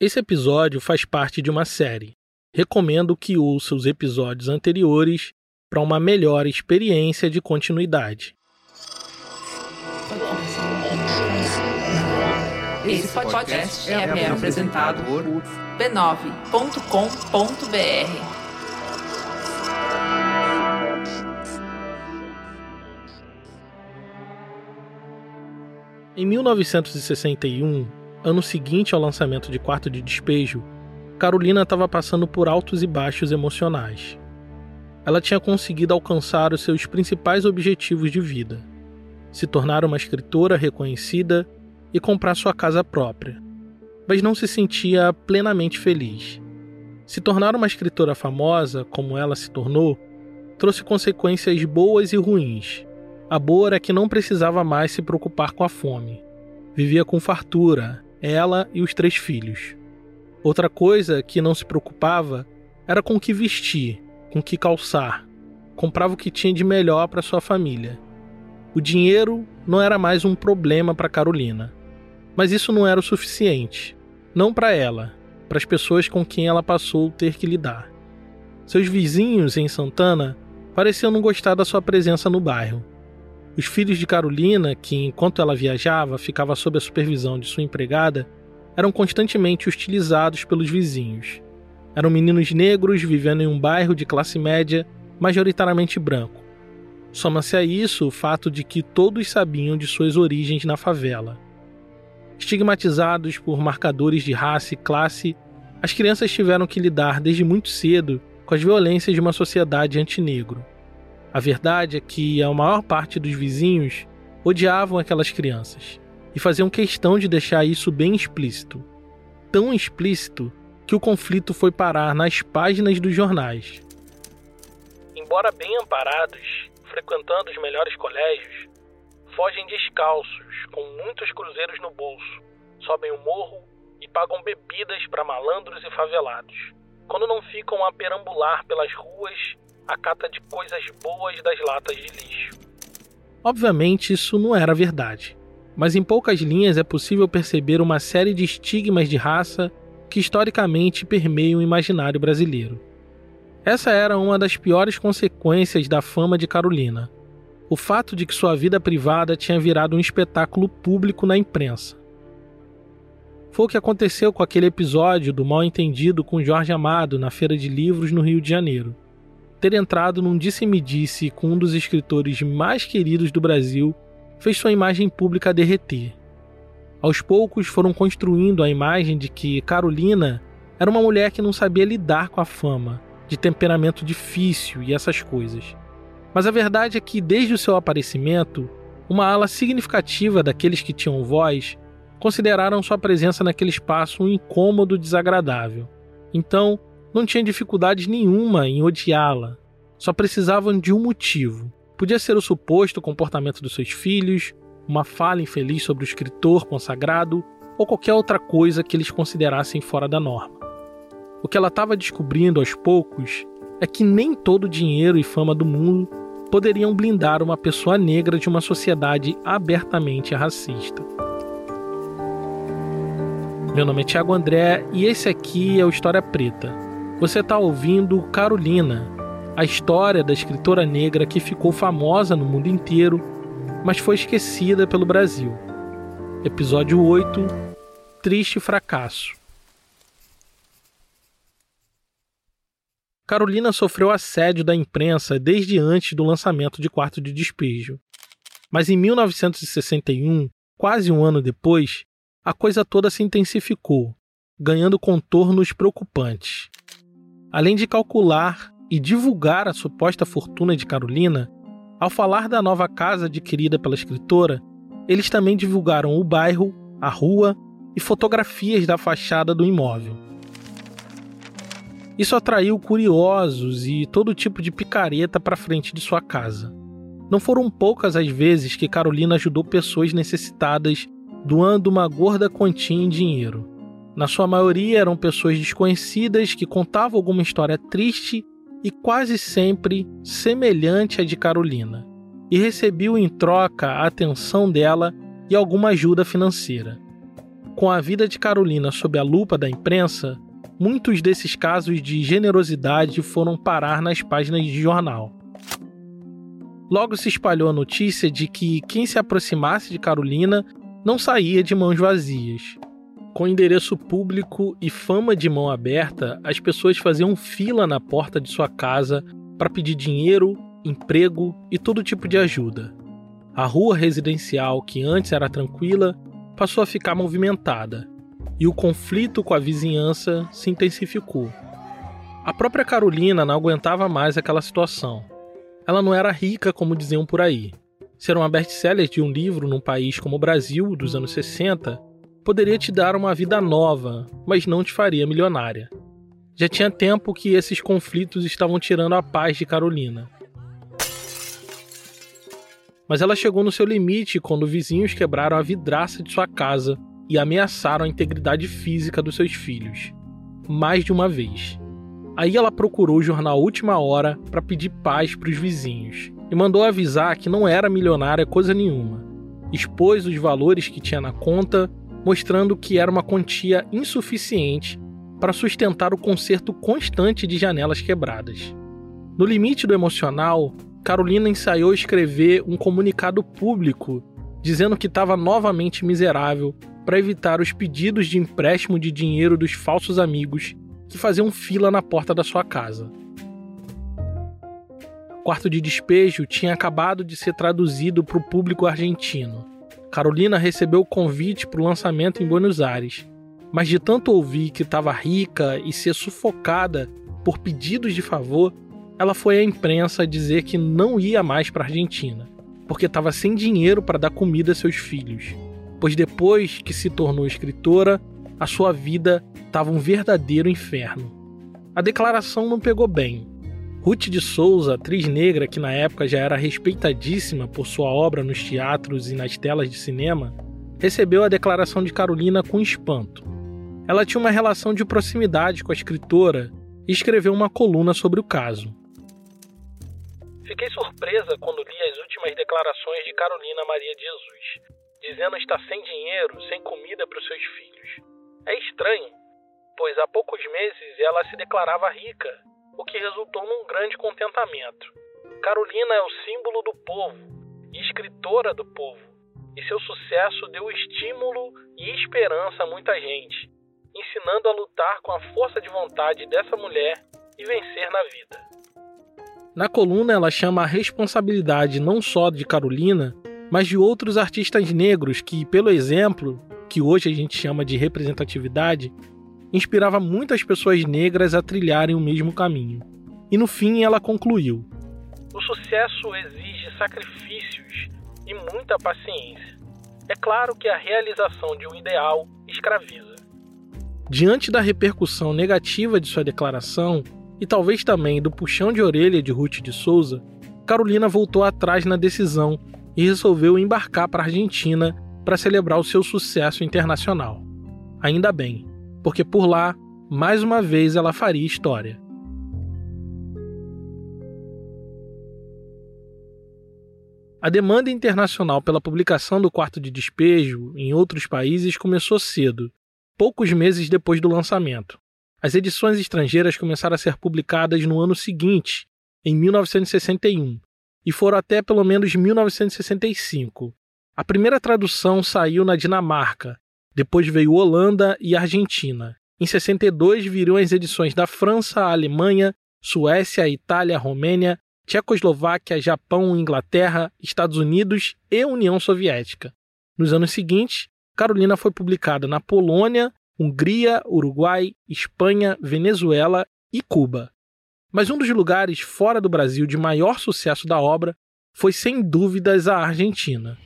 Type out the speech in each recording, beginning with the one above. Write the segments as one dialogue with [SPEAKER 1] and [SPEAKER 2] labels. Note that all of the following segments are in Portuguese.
[SPEAKER 1] Esse episódio faz parte de uma série. Recomendo que ouça os episódios anteriores para uma melhor experiência de continuidade.
[SPEAKER 2] Esse podcast é, apresentado por b9.com.br.
[SPEAKER 1] Em 1961, ano seguinte ao lançamento de Quarto de Despejo, Carolina estava passando por altos e baixos emocionais. Ela tinha conseguido alcançar os seus principais objetivos de vida: se tornar uma escritora reconhecida e comprar sua casa própria, mas não se sentia plenamente feliz. Se tornar uma escritora famosa, como ela se tornou, trouxe consequências boas e ruins. A boa era que não precisava mais se preocupar com a fome. Vivia com fartura, ela e os três filhos. Outra coisa que não se preocupava era com o que vestir, com o que calçar. Comprava o que tinha de melhor para sua família. O dinheiro não era mais um problema para Carolina. Mas isso não era o suficiente. Não para ela, para as pessoas com quem ela passou ter que lidar. Seus vizinhos em Santana pareciam não gostar da sua presença no bairro. Os filhos de Carolina, que enquanto ela viajava ficava sob a supervisão de sua empregada, eram constantemente hostilizados pelos vizinhos. Eram meninos negros vivendo em um bairro de classe média, majoritariamente branco. Soma-se a isso o fato de que todos sabiam de suas origens na favela. Estigmatizados por marcadores de raça e classe, as crianças tiveram que lidar desde muito cedo com as violências de uma sociedade antinegro. A verdade é que a maior parte dos vizinhos odiavam aquelas crianças e faziam questão de deixar isso bem explícito. Tão explícito que o conflito foi parar nas páginas dos jornais. Embora bem amparados, frequentando os melhores colégios, fogem descalços, com muitos cruzeiros no bolso, sobem o morro e pagam bebidas para malandros e favelados. Quando não ficam a perambular pelas ruas a cata de coisas boas das latas de lixo. Obviamente, isso não era verdade, mas em poucas linhas é possível perceber uma série de estigmas de raça que historicamente permeiam o imaginário brasileiro. Essa era uma das piores consequências da fama de Carolina. O fato de que sua vida privada tinha virado um espetáculo público na imprensa. Foi o que aconteceu com aquele episódio do mal entendido com Jorge Amado na Feira de Livros no Rio de Janeiro ter entrado num disse-me-disse com um dos escritores mais queridos do Brasil fez sua imagem pública derreter. Aos poucos foram construindo a imagem de que Carolina era uma mulher que não sabia lidar com a fama, de temperamento difícil e essas coisas. Mas a verdade é que, desde o seu aparecimento, uma ala significativa daqueles que tinham voz consideraram sua presença naquele espaço um incômodo desagradável. Então, não tinha dificuldade nenhuma em odiá-la. Só precisavam de um motivo. Podia ser o suposto comportamento dos seus filhos, uma fala infeliz sobre o escritor consagrado ou qualquer outra coisa que eles considerassem fora da norma. O que ela estava descobrindo aos poucos é que nem todo o dinheiro e fama do mundo poderiam blindar uma pessoa negra de uma sociedade abertamente racista. Meu nome é Tiago André e esse aqui é o História Preta você está ouvindo Carolina, a história da escritora negra que ficou famosa no mundo inteiro, mas foi esquecida pelo Brasil. Episódio 8 Triste Fracasso. Carolina sofreu assédio da imprensa desde antes do lançamento de Quarto de Despejo. Mas em 1961, quase um ano depois, a coisa toda se intensificou, ganhando contornos preocupantes. Além de calcular e divulgar a suposta fortuna de Carolina, ao falar da nova casa adquirida pela escritora, eles também divulgaram o bairro, a rua e fotografias da fachada do imóvel. Isso atraiu curiosos e todo tipo de picareta para frente de sua casa. Não foram poucas as vezes que Carolina ajudou pessoas necessitadas doando uma gorda quantia em dinheiro. Na sua maioria eram pessoas desconhecidas que contavam alguma história triste e quase sempre semelhante à de Carolina, e recebiam em troca a atenção dela e alguma ajuda financeira. com a vida de Carolina sob a lupa da imprensa, muitos desses casos de generosidade foram parar nas páginas de jornal. Logo se espalhou a notícia de que quem se aproximasse de Carolina não saía de mãos vazias. Com endereço público e fama de mão aberta, as pessoas faziam fila na porta de sua casa para pedir dinheiro, emprego e todo tipo de ajuda. A rua residencial, que antes era tranquila, passou a ficar movimentada e o conflito com a vizinhança se intensificou. A própria Carolina não aguentava mais aquela situação. Ela não era rica como diziam por aí. Ser uma best-seller de um livro num país como o Brasil dos anos 60 poderia te dar uma vida nova, mas não te faria milionária. Já tinha tempo que esses conflitos estavam tirando a paz de Carolina. Mas ela chegou no seu limite quando vizinhos quebraram a vidraça de sua casa e ameaçaram a integridade física dos seus filhos. Mais de uma vez. Aí ela procurou o jornal Última Hora para pedir paz para os vizinhos e mandou avisar que não era milionária coisa nenhuma. Expôs os valores que tinha na conta mostrando que era uma quantia insuficiente para sustentar o conserto constante de janelas quebradas. No limite do emocional, Carolina ensaiou escrever um comunicado público dizendo que estava novamente miserável para evitar os pedidos de empréstimo de dinheiro dos falsos amigos que faziam fila na porta da sua casa. O quarto de despejo tinha acabado de ser traduzido para o público argentino Carolina recebeu o convite para o lançamento em Buenos Aires, mas de tanto ouvir que estava rica e ser sufocada por pedidos de favor, ela foi à imprensa dizer que não ia mais para a Argentina, porque estava sem dinheiro para dar comida a seus filhos. Pois depois que se tornou escritora, a sua vida estava um verdadeiro inferno. A declaração não pegou bem, Ruth de Souza, atriz negra que na época já era respeitadíssima por sua obra nos teatros e nas telas de cinema, recebeu a declaração de Carolina com espanto. Ela tinha uma relação de proximidade com a escritora e escreveu uma coluna sobre o caso. Fiquei surpresa quando li as últimas declarações de Carolina Maria de Jesus, dizendo estar sem dinheiro, sem comida para os seus filhos. É estranho, pois há poucos meses ela se declarava rica o que resultou num grande contentamento. Carolina é o símbolo do povo escritora do povo, e seu sucesso deu estímulo e esperança a muita gente, ensinando a lutar com a força de vontade dessa mulher e vencer na vida. Na coluna, ela chama a responsabilidade não só de Carolina, mas de outros artistas negros que, pelo exemplo, que hoje a gente chama de representatividade, inspirava muitas pessoas negras a trilharem o mesmo caminho. E no fim ela concluiu: O sucesso exige sacrifícios e muita paciência. É claro que a realização de um ideal escraviza. Diante da repercussão negativa de sua declaração, e talvez também do puxão de orelha de Ruth de Souza, Carolina voltou atrás na decisão e resolveu embarcar para a Argentina para celebrar o seu sucesso internacional. Ainda bem, porque por lá, mais uma vez, ela faria história. A demanda internacional pela publicação do quarto de despejo em outros países começou cedo, poucos meses depois do lançamento. As edições estrangeiras começaram a ser publicadas no ano seguinte, em 1961, e foram até pelo menos 1965. A primeira tradução saiu na Dinamarca, depois veio Holanda e Argentina. Em 62 viriam as edições da França, Alemanha, Suécia, Itália, Romênia, Tchecoslováquia, Japão, Inglaterra, Estados Unidos e União Soviética. Nos anos seguintes, Carolina foi publicada na Polônia, Hungria, Uruguai, Espanha, Venezuela e Cuba. Mas um dos lugares fora do Brasil de maior sucesso da obra foi sem dúvidas a Argentina.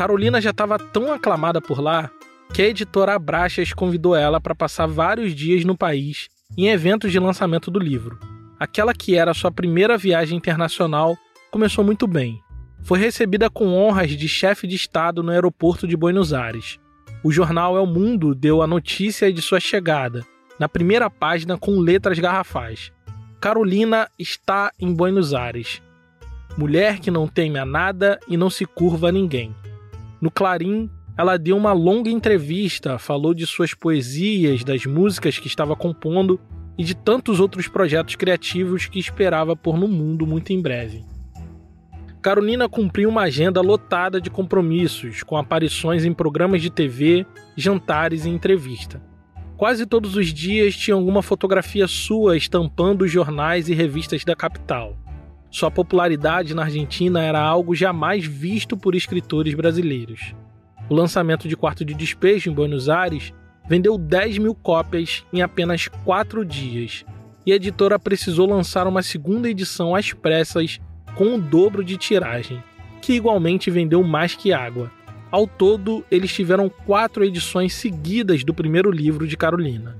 [SPEAKER 1] Carolina já estava tão aclamada por lá que a editora Abraxas convidou ela para passar vários dias no país em eventos de lançamento do livro. Aquela que era sua primeira viagem internacional começou muito bem. Foi recebida com honras de chefe de Estado no aeroporto de Buenos Aires. O jornal El Mundo deu a notícia de sua chegada, na primeira página com letras garrafais. Carolina está em Buenos Aires. mulher que não teme a nada e não se curva a ninguém. No Clarim, ela deu uma longa entrevista, falou de suas poesias, das músicas que estava compondo e de tantos outros projetos criativos que esperava pôr no mundo muito em breve. Carolina cumpriu uma agenda lotada de compromissos, com aparições em programas de TV, jantares e entrevista. Quase todos os dias tinha alguma fotografia sua estampando os jornais e revistas da capital. Sua popularidade na Argentina era algo jamais visto por escritores brasileiros. O lançamento de Quarto de Despejo em Buenos Aires vendeu 10 mil cópias em apenas quatro dias, e a editora precisou lançar uma segunda edição às pressas com o dobro de tiragem, que igualmente vendeu mais que água. Ao todo, eles tiveram quatro edições seguidas do primeiro livro de Carolina.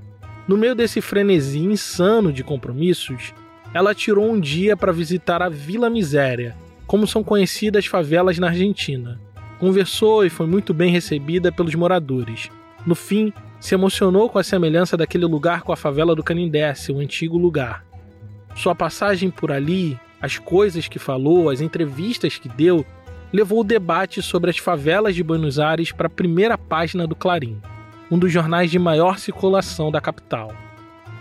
[SPEAKER 1] No meio desse frenesi insano de compromissos, ela tirou um dia para visitar a Vila Miséria, como são conhecidas favelas na Argentina. Conversou e foi muito bem recebida pelos moradores. No fim, se emocionou com a semelhança daquele lugar com a favela do Canindé, seu antigo lugar. Sua passagem por ali as coisas que falou, as entrevistas que deu, levou o debate sobre as favelas de Buenos Aires para a primeira página do Clarim, um dos jornais de maior circulação da capital.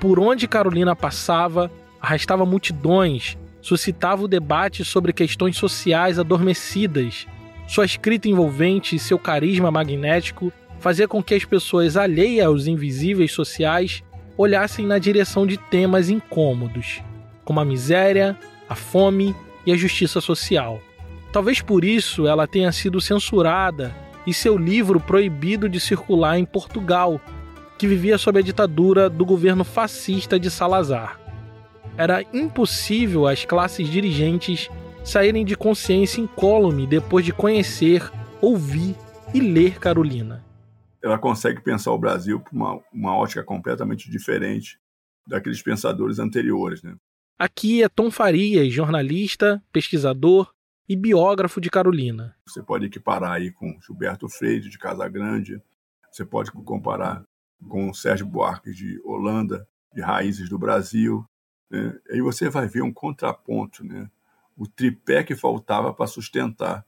[SPEAKER 1] Por onde Carolina passava, arrastava multidões, suscitava o debate sobre questões sociais adormecidas. Sua escrita envolvente e seu carisma magnético fazia com que as pessoas alheias aos invisíveis sociais olhassem na direção de temas incômodos, como a miséria, a fome e a justiça social. Talvez por isso ela tenha sido censurada e seu livro proibido de circular em Portugal, que vivia sob a ditadura do governo fascista de Salazar. Era impossível às classes dirigentes saírem de consciência incólume depois de conhecer, ouvir e ler Carolina.
[SPEAKER 3] Ela consegue pensar o Brasil por uma, uma ótica completamente diferente daqueles pensadores anteriores. Né?
[SPEAKER 1] Aqui é Tom Farias, jornalista, pesquisador e biógrafo de Carolina.
[SPEAKER 3] Você pode equiparar aí com Gilberto Freire de Casagrande, você pode comparar com Sérgio Buarque de Holanda, de Raízes do Brasil. Né? Aí você vai ver um contraponto, né? o tripé que faltava para sustentar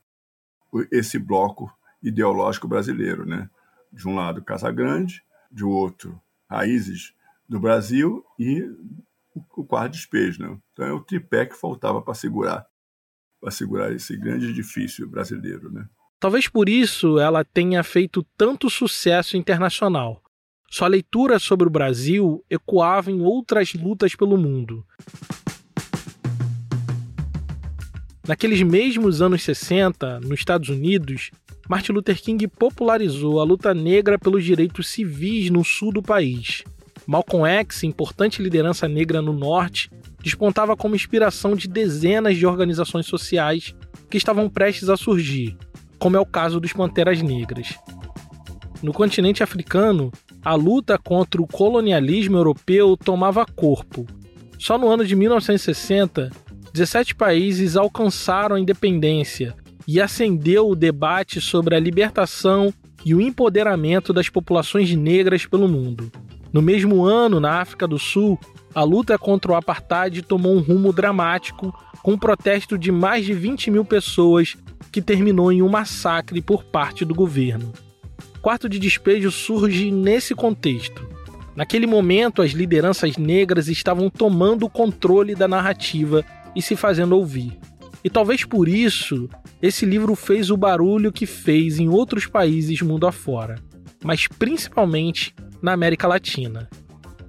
[SPEAKER 3] esse bloco ideológico brasileiro. Né? De um lado, Casagrande, de outro, Raízes do Brasil e o quarto despejo. Né? Então é o tripé que faltava para segurar, para segurar esse grande edifício brasileiro. Né?
[SPEAKER 1] Talvez por isso ela tenha feito tanto sucesso internacional. Sua leitura sobre o Brasil ecoava em outras lutas pelo mundo. Naqueles mesmos anos 60, nos Estados Unidos, Martin Luther King popularizou a luta negra pelos direitos civis no sul do país. Malcolm X, importante liderança negra no norte, despontava como inspiração de dezenas de organizações sociais que estavam prestes a surgir, como é o caso dos Panteras Negras. No continente africano, a luta contra o colonialismo europeu tomava corpo. Só no ano de 1960, 17 países alcançaram a independência e acendeu o debate sobre a libertação e o empoderamento das populações negras pelo mundo. No mesmo ano, na África do Sul, a luta contra o apartheid tomou um rumo dramático, com um protesto de mais de 20 mil pessoas que terminou em um massacre por parte do governo. Quarto de despejo surge nesse contexto. Naquele momento, as lideranças negras estavam tomando o controle da narrativa e se fazendo ouvir. E talvez por isso, esse livro fez o barulho que fez em outros países mundo afora, mas principalmente na América Latina.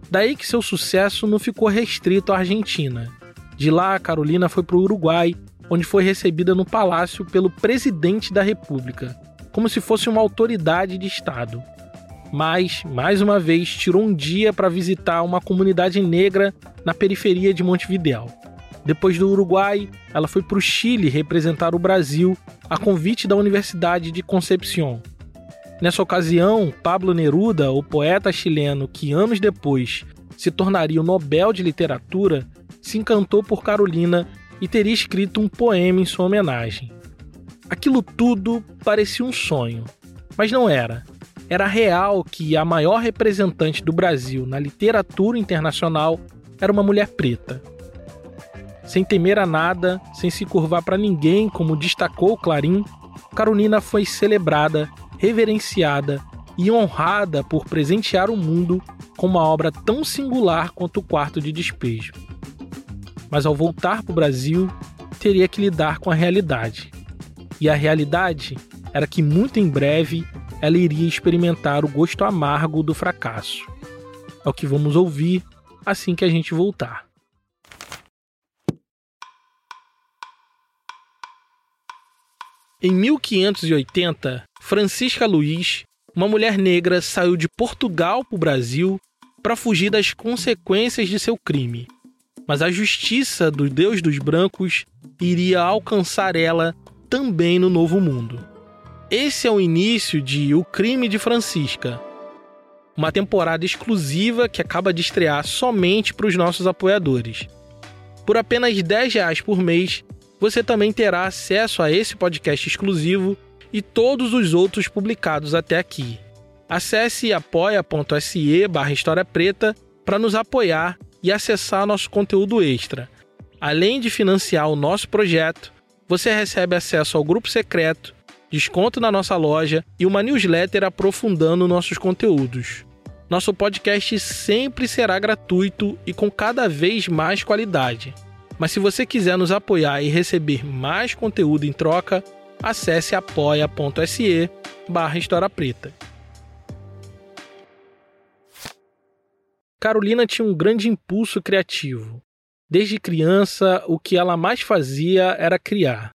[SPEAKER 1] Daí que seu sucesso não ficou restrito à Argentina. De lá, Carolina foi para o Uruguai, onde foi recebida no palácio pelo presidente da República, como se fosse uma autoridade de Estado. Mas, mais uma vez, tirou um dia para visitar uma comunidade negra na periferia de Montevideo. Depois do Uruguai, ela foi para o Chile representar o Brasil a convite da Universidade de Concepción, Nessa ocasião, Pablo Neruda, o poeta chileno que anos depois se tornaria o Nobel de Literatura, se encantou por Carolina e teria escrito um poema em sua homenagem. Aquilo tudo parecia um sonho, mas não era. Era real que a maior representante do Brasil na literatura internacional era uma mulher preta. Sem temer a nada, sem se curvar para ninguém, como destacou Clarim, Carolina foi celebrada, reverenciada e honrada por presentear o mundo com uma obra tão singular quanto o Quarto de Despejo. Mas ao voltar para o Brasil, teria que lidar com a realidade. E a realidade era que muito em breve ela iria experimentar o gosto amargo do fracasso. É o que vamos ouvir assim que a gente voltar. Em 1580, Francisca Luiz, uma mulher negra, saiu de Portugal para o Brasil para fugir das consequências de seu crime. Mas a justiça do Deus dos Brancos iria alcançar ela também no Novo Mundo. Esse é o início de O Crime de Francisca, uma temporada exclusiva que acaba de estrear somente para os nossos apoiadores. Por apenas 10 reais por mês, você também terá acesso a esse podcast exclusivo e todos os outros publicados até aqui. Acesse apoia.se barra História Preta para nos apoiar e acessar nosso conteúdo extra. Além de financiar o nosso projeto, você recebe acesso ao grupo secreto, desconto na nossa loja e uma newsletter aprofundando nossos conteúdos. Nosso podcast sempre será gratuito e com cada vez mais qualidade. Mas se você quiser nos apoiar e receber mais conteúdo em troca, acesse apoia.se barra História Preta. Carolina tinha um grande impulso criativo. Desde criança, o que ela mais fazia era criar.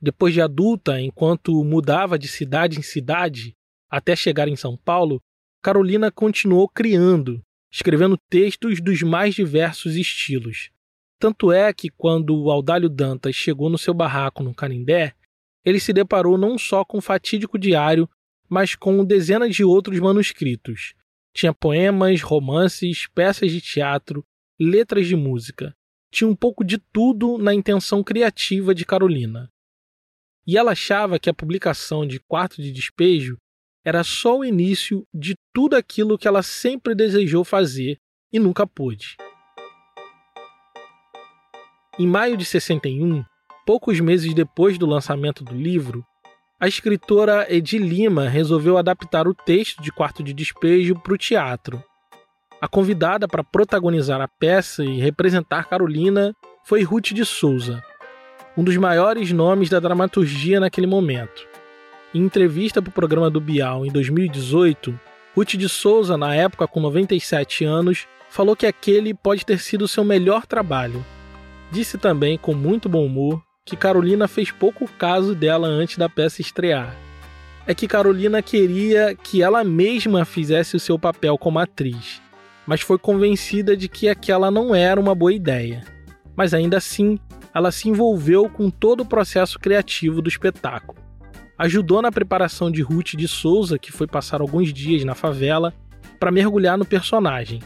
[SPEAKER 1] Depois de adulta, enquanto mudava de cidade em cidade até chegar em São Paulo, Carolina continuou criando, escrevendo textos dos mais diversos estilos. Tanto é que, quando o Audálio Dantas chegou no seu barraco no Canindé, ele se deparou não só com o fatídico diário, mas com dezenas de outros manuscritos. Tinha poemas, romances, peças de teatro, letras de música. Tinha um pouco de tudo na intenção criativa de Carolina. E ela achava que a publicação de Quarto de Despejo era só o início de tudo aquilo que ela sempre desejou fazer e nunca pôde. Em maio de 61, poucos meses depois do lançamento do livro, a escritora Edi Lima resolveu adaptar o texto de Quarto de Despejo para o teatro. A convidada para protagonizar a peça e representar Carolina foi Ruth de Souza, um dos maiores nomes da dramaturgia naquele momento. Em entrevista para o programa do Bial em 2018, Ruth de Souza, na época com 97 anos, falou que aquele pode ter sido seu melhor trabalho. Disse também, com muito bom humor, que Carolina fez pouco caso dela antes da peça estrear. É que Carolina queria que ela mesma fizesse o seu papel como atriz, mas foi convencida de que aquela não era uma boa ideia. Mas ainda assim, ela se envolveu com todo o processo criativo do espetáculo ajudou na preparação de Ruth de Souza, que foi passar alguns dias na favela, para mergulhar no personagem.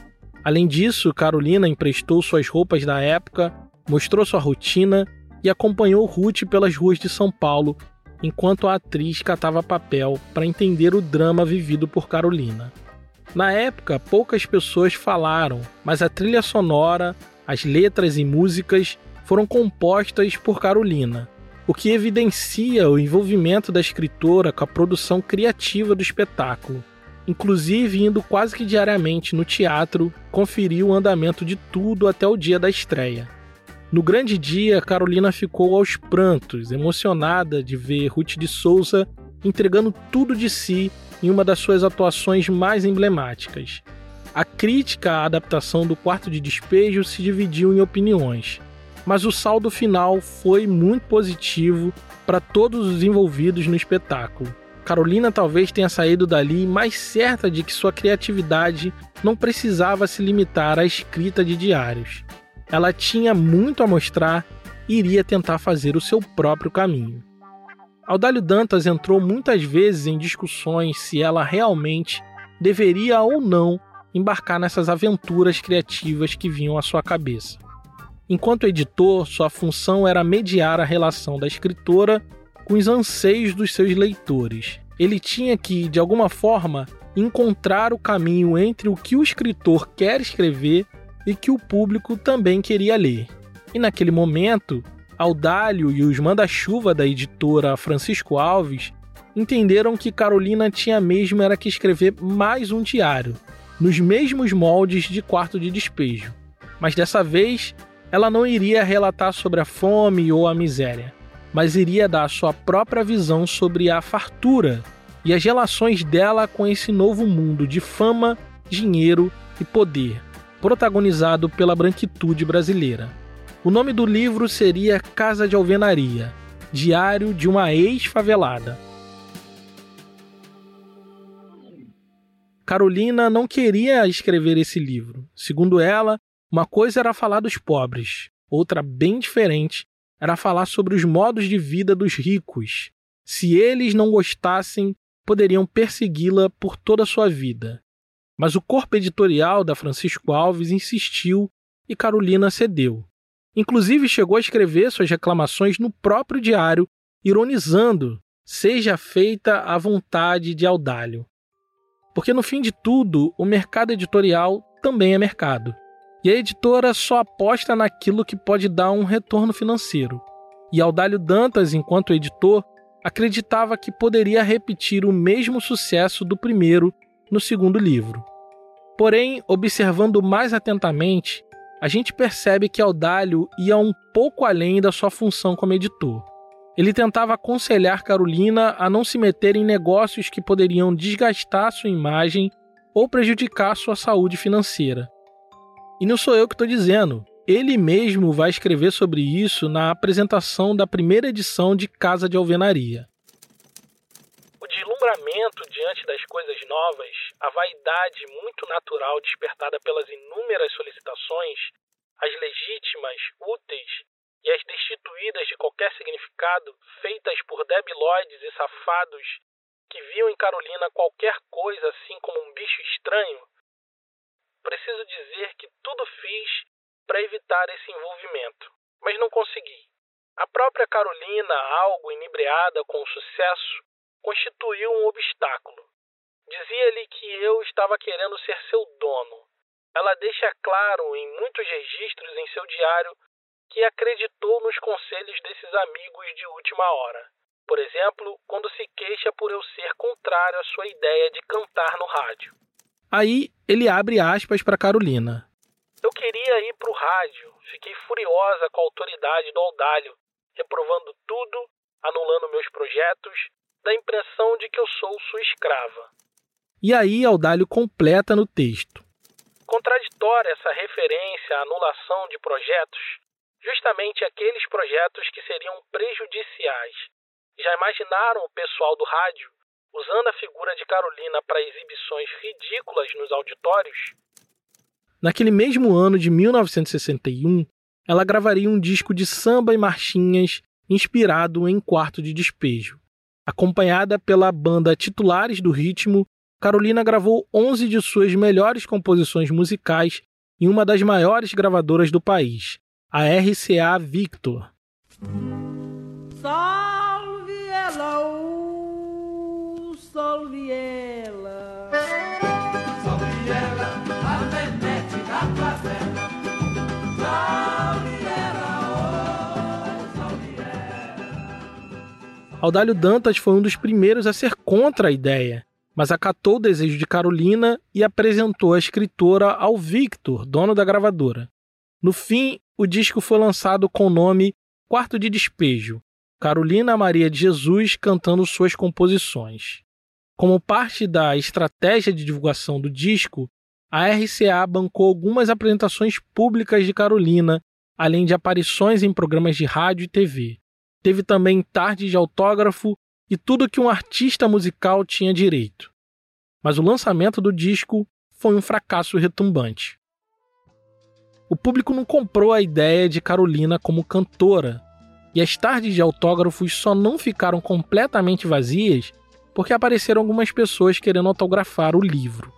[SPEAKER 1] Além disso, Carolina emprestou suas roupas da época, mostrou sua rotina e acompanhou Ruth pelas ruas de São Paulo enquanto a atriz catava papel para entender o drama vivido por Carolina. Na época, poucas pessoas falaram, mas a trilha sonora, as letras e músicas foram compostas por Carolina o que evidencia o envolvimento da escritora com a produção criativa do espetáculo, inclusive indo quase que diariamente no teatro conferir o andamento de tudo até o dia da estreia. No grande dia, Carolina ficou aos prantos, emocionada de ver Ruth de Souza entregando tudo de si em uma das suas atuações mais emblemáticas. A crítica à adaptação do Quarto de Despejo se dividiu em opiniões mas o saldo final foi muito positivo para todos os envolvidos no espetáculo. Carolina talvez tenha saído dali mais certa de que sua criatividade não precisava se limitar à escrita de diários. Ela tinha muito a mostrar e iria tentar fazer o seu próprio caminho. Audálio Dantas entrou muitas vezes em discussões se ela realmente deveria ou não embarcar nessas aventuras criativas que vinham à sua cabeça. Enquanto editor, sua função era mediar a relação da escritora com os anseios dos seus leitores. Ele tinha que, de alguma forma, encontrar o caminho entre o que o escritor quer escrever e que o público também queria ler. E naquele momento, Audálio e os manda-chuva da editora Francisco Alves entenderam que Carolina tinha mesmo era que escrever mais um diário, nos mesmos moldes de quarto de despejo. Mas dessa vez, ela não iria relatar sobre a fome ou a miséria, mas iria dar sua própria visão sobre a fartura e as relações dela com esse novo mundo de fama, dinheiro e poder, protagonizado pela branquitude brasileira. O nome do livro seria Casa de Alvenaria Diário de uma Ex-Favelada. Carolina não queria escrever esse livro. Segundo ela, uma coisa era falar dos pobres, outra bem diferente era falar sobre os modos de vida dos ricos. Se eles não gostassem, poderiam persegui-la por toda a sua vida. Mas o corpo editorial da Francisco Alves insistiu e Carolina cedeu. Inclusive chegou a escrever suas reclamações no próprio diário, ironizando: seja feita a vontade de Audálio. Porque no fim de tudo, o mercado editorial também é mercado. E a editora só aposta naquilo que pode dar um retorno financeiro. E Audálio Dantas, enquanto editor, acreditava que poderia repetir o mesmo sucesso do primeiro no segundo livro. Porém, observando mais atentamente, a gente percebe que Audálio ia um pouco além da sua função como editor. Ele tentava aconselhar Carolina a não se meter em negócios que poderiam desgastar sua imagem ou prejudicar sua saúde financeira. E não sou eu que estou dizendo, ele mesmo vai escrever sobre isso na apresentação da primeira edição de Casa de Alvenaria deslumbramento diante das coisas novas, a vaidade muito natural despertada pelas inúmeras solicitações, as legítimas, úteis e as destituídas de qualquer significado, feitas por debilóides e safados que viam em Carolina qualquer coisa assim como um bicho estranho, preciso dizer que tudo fiz para evitar esse envolvimento, mas não consegui. A própria Carolina, algo inebriada com o sucesso, constituiu um obstáculo. Dizia-lhe que eu estava querendo ser seu dono. Ela deixa claro em muitos registros em seu diário que acreditou nos conselhos desses amigos de última hora. Por exemplo, quando se queixa por eu ser contrário à sua ideia de cantar no rádio. Aí ele abre aspas para Carolina.
[SPEAKER 2] Eu queria ir para o rádio. Fiquei furiosa com a autoridade do Aldalho, reprovando tudo, anulando meus projetos, da impressão de que eu sou sua escrava.
[SPEAKER 1] E aí Audálio completa no texto.
[SPEAKER 2] Contraditória essa referência à anulação de projetos, justamente aqueles projetos que seriam prejudiciais. Já imaginaram o pessoal do rádio usando a figura de Carolina para exibições ridículas nos auditórios?
[SPEAKER 1] Naquele mesmo ano de 1961, ela gravaria um disco de samba e marchinhas inspirado em Quarto de Despejo. Acompanhada pela banda Titulares do Ritmo, Carolina gravou 11 de suas melhores composições musicais em uma das maiores gravadoras do país, a RCA Victor. Salve uh, salve Audálio Dantas foi um dos primeiros a ser contra a ideia, mas acatou o desejo de Carolina e apresentou a escritora ao Victor, dono da gravadora. No fim, o disco foi lançado com o nome Quarto de Despejo, Carolina Maria de Jesus cantando suas composições. Como parte da estratégia de divulgação do disco, a RCA bancou algumas apresentações públicas de Carolina, além de aparições em programas de rádio e TV. Teve também tarde de autógrafo e tudo que um artista musical tinha direito. Mas o lançamento do disco foi um fracasso retumbante. O público não comprou a ideia de Carolina como cantora, e as tardes de autógrafos só não ficaram completamente vazias porque apareceram algumas pessoas querendo autografar o livro.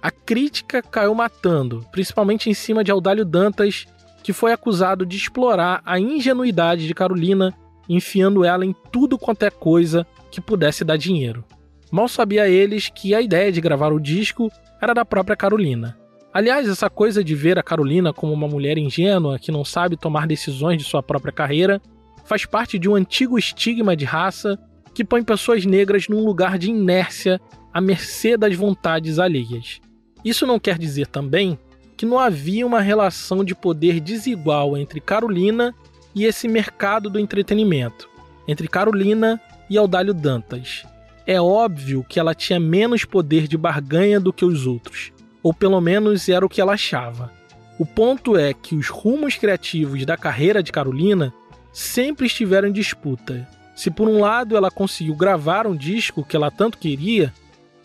[SPEAKER 1] A crítica caiu matando, principalmente em cima de Audálio Dantas, que foi acusado de explorar a ingenuidade de Carolina enfiando ela em tudo quanto é coisa que pudesse dar dinheiro. Mal sabia eles que a ideia de gravar o disco era da própria Carolina. Aliás, essa coisa de ver a Carolina como uma mulher ingênua que não sabe tomar decisões de sua própria carreira faz parte de um antigo estigma de raça que põe pessoas negras num lugar de inércia à mercê das vontades alheias. Isso não quer dizer também que não havia uma relação de poder desigual entre Carolina e esse mercado do entretenimento, entre Carolina e Audálio Dantas. É óbvio que ela tinha menos poder de barganha do que os outros, ou pelo menos era o que ela achava. O ponto é que os rumos criativos da carreira de Carolina sempre estiveram em disputa. Se por um lado ela conseguiu gravar um disco que ela tanto queria,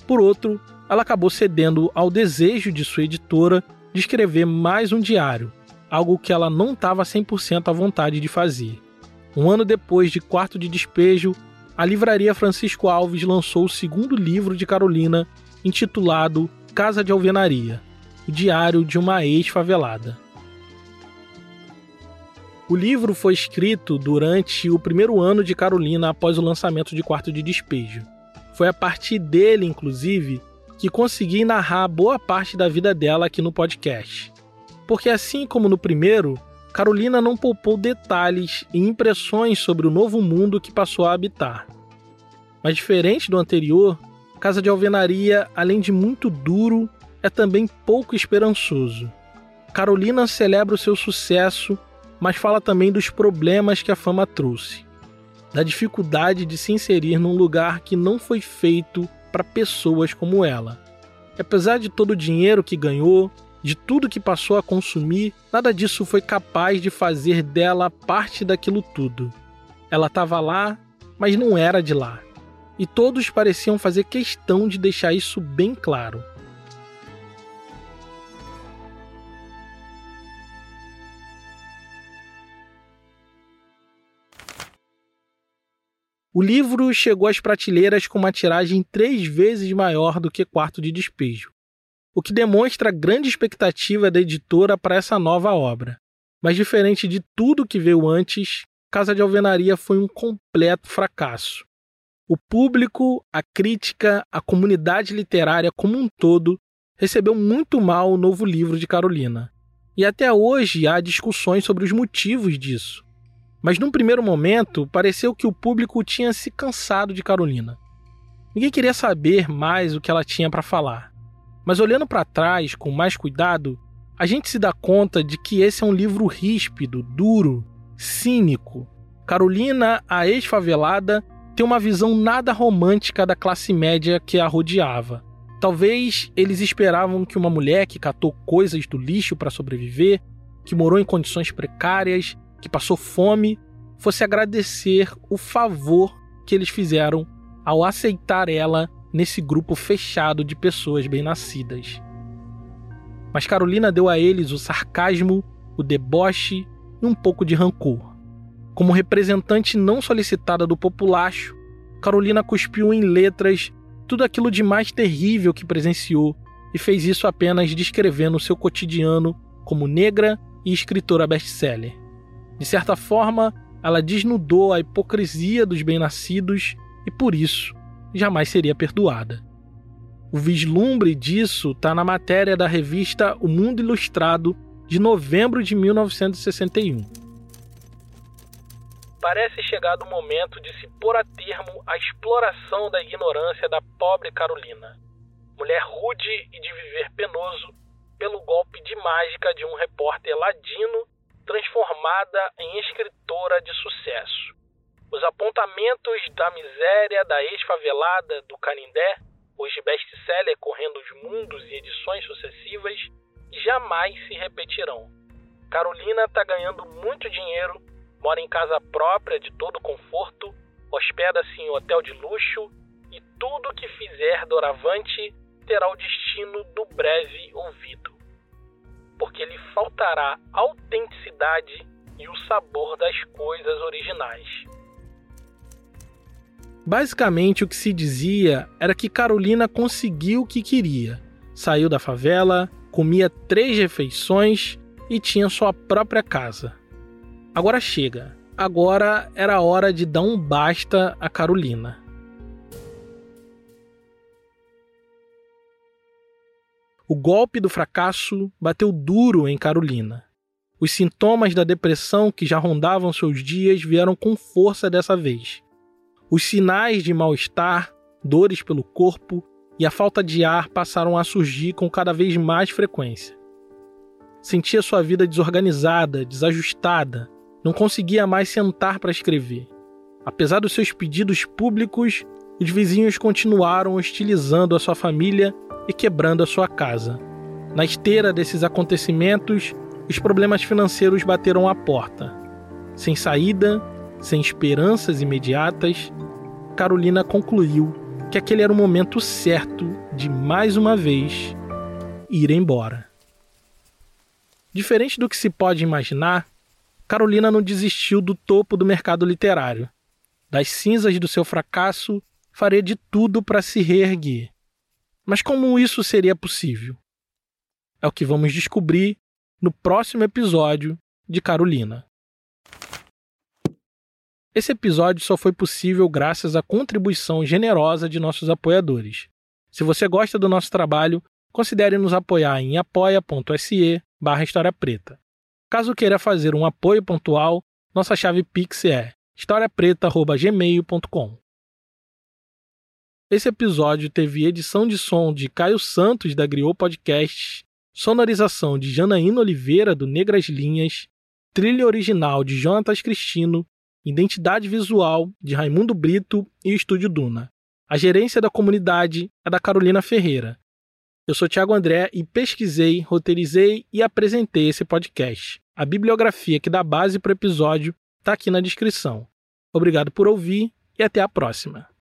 [SPEAKER 1] por outro, ela acabou cedendo ao desejo de sua editora de escrever mais um diário, algo que ela não estava 100% à vontade de fazer. Um ano depois de Quarto de Despejo, a livraria Francisco Alves lançou o segundo livro de Carolina, intitulado Casa de Alvenaria, o diário de uma ex-favelada. O livro foi escrito durante o primeiro ano de Carolina após o lançamento de Quarto de Despejo. Foi a partir dele, inclusive, que consegui narrar boa parte da vida dela aqui no podcast. Porque assim como no primeiro, Carolina não poupou detalhes e impressões sobre o novo mundo que passou a habitar. Mas diferente do anterior, Casa de Alvenaria, além de muito duro, é também pouco esperançoso. Carolina celebra o seu sucesso mas fala também dos problemas que a fama trouxe, da dificuldade de se inserir num lugar que não foi feito para pessoas como ela. Apesar de todo o dinheiro que ganhou, de tudo que passou a consumir, nada disso foi capaz de fazer dela parte daquilo tudo. Ela estava lá, mas não era de lá. E todos pareciam fazer questão de deixar isso bem claro. O livro chegou às prateleiras com uma tiragem três vezes maior do que Quarto de Despejo, o que demonstra a grande expectativa da editora para essa nova obra. Mas diferente de tudo que veio antes, Casa de Alvenaria foi um completo fracasso. O público, a crítica, a comunidade literária como um todo recebeu muito mal o novo livro de Carolina. E até hoje há discussões sobre os motivos disso. Mas num primeiro momento, pareceu que o público tinha se cansado de Carolina. Ninguém queria saber mais o que ela tinha para falar. Mas olhando para trás com mais cuidado, a gente se dá conta de que esse é um livro ríspido, duro, cínico. Carolina, a ex-favelada, tem uma visão nada romântica da classe média que a rodeava. Talvez eles esperavam que uma mulher que catou coisas do lixo para sobreviver, que morou em condições precárias, que passou fome, fosse agradecer o favor que eles fizeram ao aceitar ela nesse grupo fechado de pessoas bem-nascidas. Mas Carolina deu a eles o sarcasmo, o deboche e um pouco de rancor. Como representante não solicitada do populacho, Carolina cuspiu em letras tudo aquilo de mais terrível que presenciou e fez isso apenas descrevendo seu cotidiano como negra e escritora best-seller. De certa forma, ela desnudou a hipocrisia dos bem-nascidos e por isso jamais seria perdoada. O vislumbre disso está na matéria da revista O Mundo Ilustrado de novembro de 1961.
[SPEAKER 2] Parece chegado o momento de se pôr a termo a exploração da ignorância da pobre Carolina, mulher rude e de viver penoso, pelo golpe de mágica de um repórter ladino transformada em escritora de sucesso. Os apontamentos da miséria da ex-favelada do Canindé, hoje best-seller correndo os mundos e edições sucessivas, jamais se repetirão. Carolina está ganhando muito dinheiro, mora em casa própria de todo conforto, hospeda-se em hotel de luxo e tudo que fizer doravante terá o destino do breve ouvido porque lhe faltará autenticidade e o sabor das coisas originais.
[SPEAKER 1] Basicamente, o que se dizia era que Carolina conseguiu o que queria. Saiu da favela, comia três refeições e tinha sua própria casa. Agora chega. Agora era hora de dar um basta a Carolina. O golpe do fracasso bateu duro em Carolina. Os sintomas da depressão que já rondavam seus dias vieram com força dessa vez. Os sinais de mal-estar, dores pelo corpo e a falta de ar passaram a surgir com cada vez mais frequência. Sentia sua vida desorganizada, desajustada, não conseguia mais sentar para escrever. Apesar dos seus pedidos públicos, os vizinhos continuaram hostilizando a sua família e quebrando a sua casa. Na esteira desses acontecimentos, os problemas financeiros bateram à porta. Sem saída, sem esperanças imediatas, Carolina concluiu que aquele era o momento certo de mais uma vez ir embora. Diferente do que se pode imaginar, Carolina não desistiu do topo do mercado literário. Das cinzas do seu fracasso, faria de tudo para se reerguer. Mas como isso seria possível? É o que vamos descobrir no próximo episódio de Carolina. Esse episódio só foi possível graças à contribuição generosa de nossos apoiadores. Se você gosta do nosso trabalho, considere nos apoiar em apoia.se barra História Preta. Caso queira fazer um apoio pontual, nossa chave Pix é historiapreta.gmail.com. Esse episódio teve edição de som de Caio Santos, da Griot Podcast, sonorização de Janaína Oliveira, do Negras Linhas, trilha original de Jonatas Cristino Identidade Visual, de Raimundo Brito e Estúdio Duna. A gerência da comunidade é da Carolina Ferreira. Eu sou Tiago André e pesquisei, roteirizei e apresentei esse podcast. A bibliografia que dá base para o episódio está aqui na descrição. Obrigado por ouvir e até a próxima.